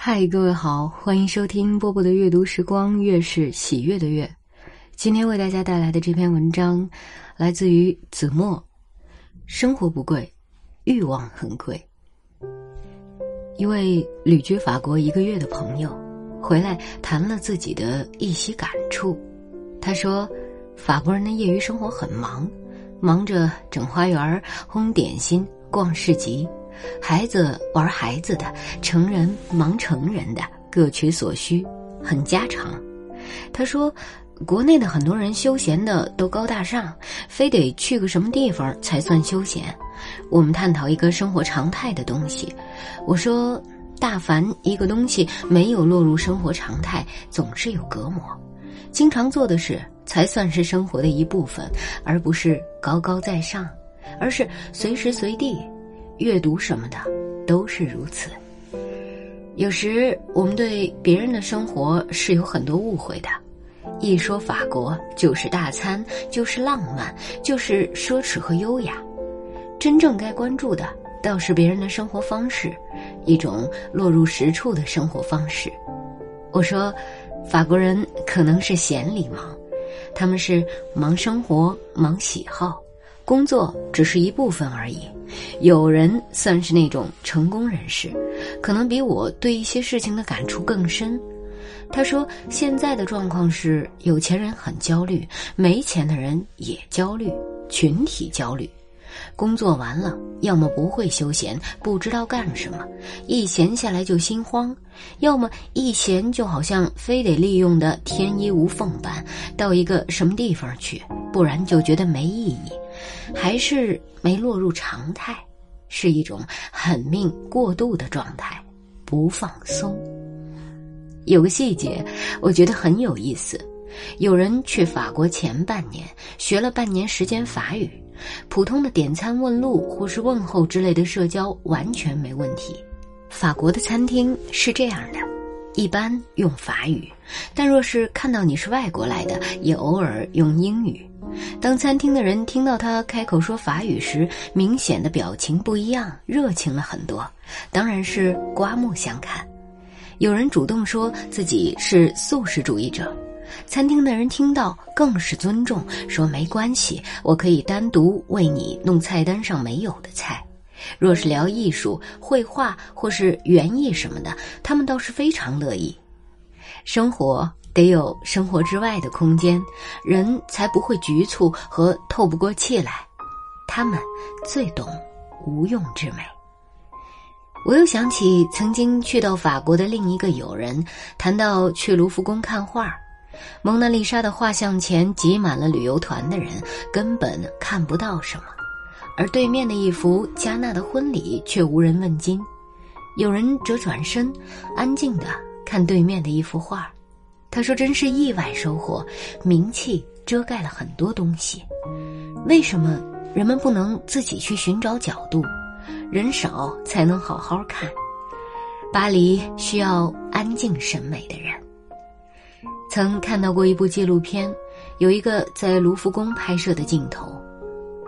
嗨，各位好，欢迎收听波波的阅读时光，月是喜悦的月。今天为大家带来的这篇文章，来自于子墨。生活不贵，欲望很贵。一位旅居法国一个月的朋友，回来谈了自己的一些感触。他说，法国人的业余生活很忙，忙着整花园、烘点心、逛市集。孩子玩孩子的，成人忙成人的，各取所需，很家常。他说，国内的很多人休闲的都高大上，非得去个什么地方才算休闲。我们探讨一个生活常态的东西，我说，大凡一个东西没有落入生活常态，总是有隔膜。经常做的事才算是生活的一部分，而不是高高在上，而是随时随地。阅读什么的都是如此。有时我们对别人的生活是有很多误会的，一说法国就是大餐，就是浪漫，就是奢侈和优雅。真正该关注的倒是别人的生活方式，一种落入实处的生活方式。我说，法国人可能是闲里忙，他们是忙生活、忙喜好。工作只是一部分而已，有人算是那种成功人士，可能比我对一些事情的感触更深。他说：“现在的状况是，有钱人很焦虑，没钱的人也焦虑，群体焦虑。工作完了，要么不会休闲，不知道干什么；一闲下来就心慌；要么一闲就好像非得利用的天衣无缝般，到一个什么地方去，不然就觉得没意义。”还是没落入常态，是一种狠命过度的状态，不放松。有个细节，我觉得很有意思。有人去法国前半年学了半年时间法语，普通的点餐问路或是问候之类的社交完全没问题。法国的餐厅是这样的，一般用法语，但若是看到你是外国来的，也偶尔用英语。当餐厅的人听到他开口说法语时，明显的表情不一样，热情了很多，当然是刮目相看。有人主动说自己是素食主义者，餐厅的人听到更是尊重，说没关系，我可以单独为你弄菜单上没有的菜。若是聊艺术、绘画或是园艺什么的，他们倒是非常乐意。生活。得有生活之外的空间，人才不会局促和透不过气来。他们最懂无用之美。我又想起曾经去到法国的另一个友人，谈到去卢浮宫看画，蒙娜丽莎的画像前挤满了旅游团的人，根本看不到什么；而对面的一幅加纳的婚礼却无人问津，有人则转身，安静的看对面的一幅画。他说：“真是意外收获，名气遮盖了很多东西。为什么人们不能自己去寻找角度？人少才能好好看。巴黎需要安静审美的人。曾看到过一部纪录片，有一个在卢浮宫拍摄的镜头，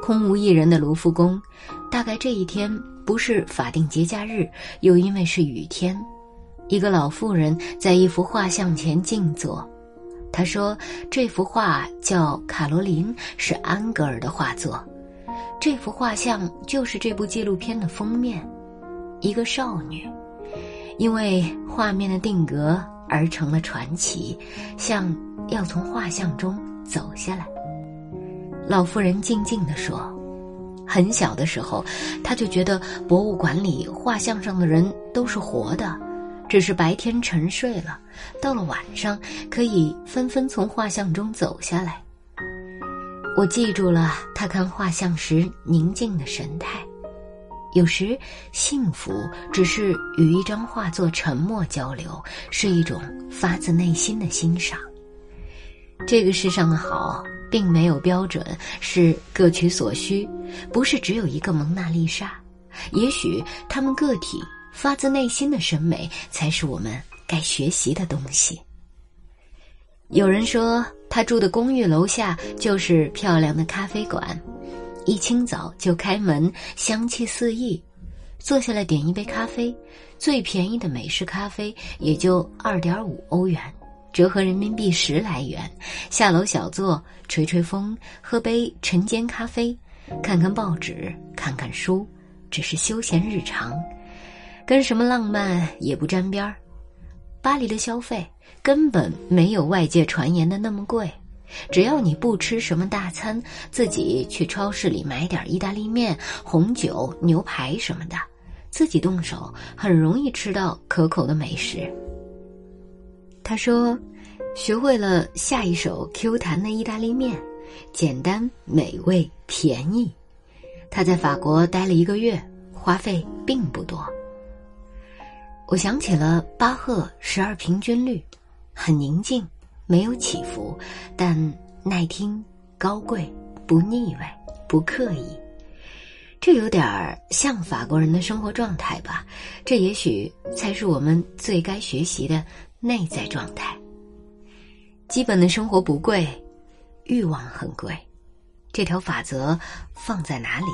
空无一人的卢浮宫，大概这一天不是法定节假日，又因为是雨天。”一个老妇人在一幅画像前静坐，她说：“这幅画叫《卡罗琳》，是安格尔的画作。这幅画像就是这部纪录片的封面，一个少女，因为画面的定格而成了传奇，像要从画像中走下来。”老妇人静静地说：“很小的时候，她就觉得博物馆里画像上的人都是活的。”只是白天沉睡了，到了晚上可以纷纷从画像中走下来。我记住了他看画像时宁静的神态。有时，幸福只是与一张画作沉默交流，是一种发自内心的欣赏。这个世上的好，并没有标准，是各取所需，不是只有一个蒙娜丽莎。也许他们个体。发自内心的审美才是我们该学习的东西。有人说，他住的公寓楼下就是漂亮的咖啡馆，一清早就开门，香气四溢。坐下来点一杯咖啡，最便宜的美式咖啡也就二点五欧元，折合人民币十来元。下楼小坐，吹吹风，喝杯晨间咖啡，看看报纸，看看书，只是休闲日常，跟什么浪漫也不沾边儿。巴黎的消费根本没有外界传言的那么贵。只要你不吃什么大餐，自己去超市里买点意大利面、红酒、牛排什么的，自己动手，很容易吃到可口的美食。他说：“学会了下一手 Q 弹的意大利面，简单、美味、便宜。”他在法国待了一个月，花费并不多。我想起了巴赫十二平均律，很宁静。没有起伏，但耐听、高贵、不腻味、不刻意，这有点儿像法国人的生活状态吧？这也许才是我们最该学习的内在状态。基本的生活不贵，欲望很贵，这条法则放在哪里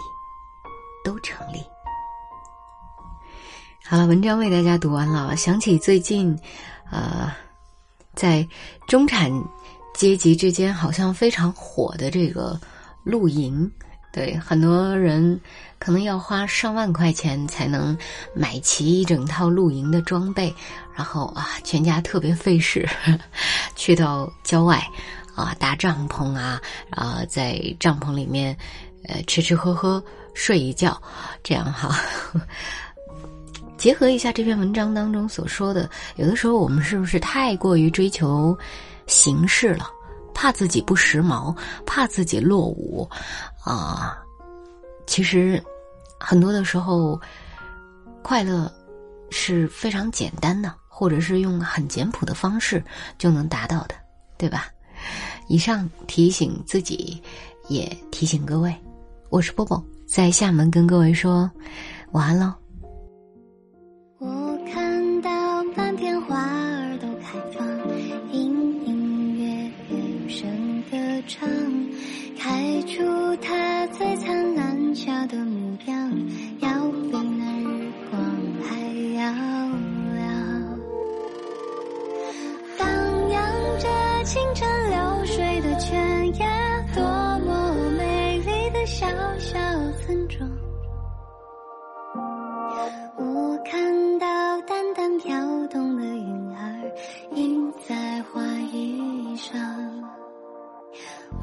都成立。好了，文章为大家读完了。想起最近，呃。在中产阶级之间，好像非常火的这个露营，对很多人可能要花上万块钱才能买齐一整套露营的装备，然后啊，全家特别费事，去到郊外啊搭帐篷啊，啊在帐篷里面呃吃吃喝喝睡一觉，这样哈。结合一下这篇文章当中所说的，有的时候我们是不是太过于追求形式了？怕自己不时髦，怕自己落伍，啊，其实很多的时候，快乐是非常简单的，或者是用很简朴的方式就能达到的，对吧？以上提醒自己，也提醒各位，我是波波，在厦门跟各位说晚安喽。清晨流水的泉眼，多么美丽的小小村庄。我看到淡淡飘动的云儿印在花衣上，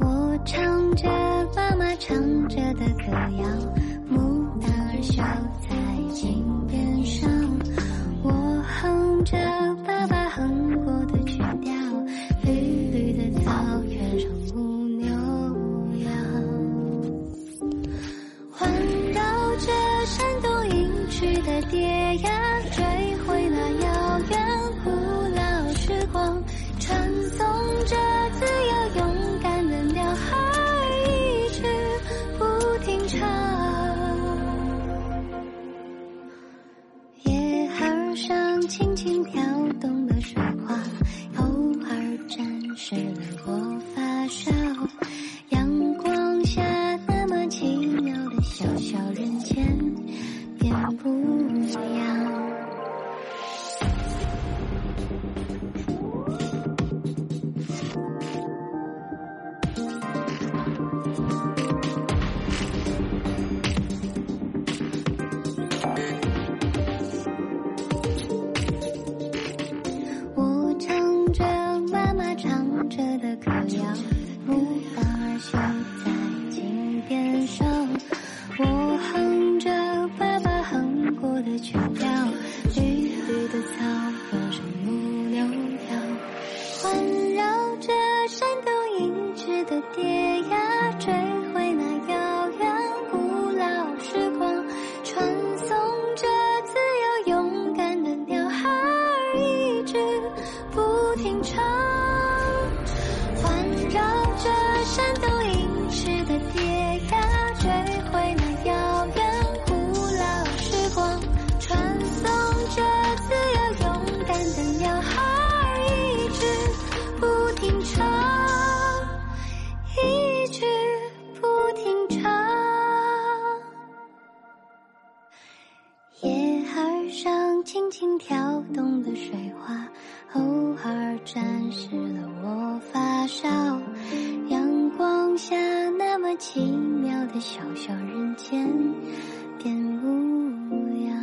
我唱着妈妈唱着的歌谣，牡丹儿绣在奇妙的小小人间，变无恙。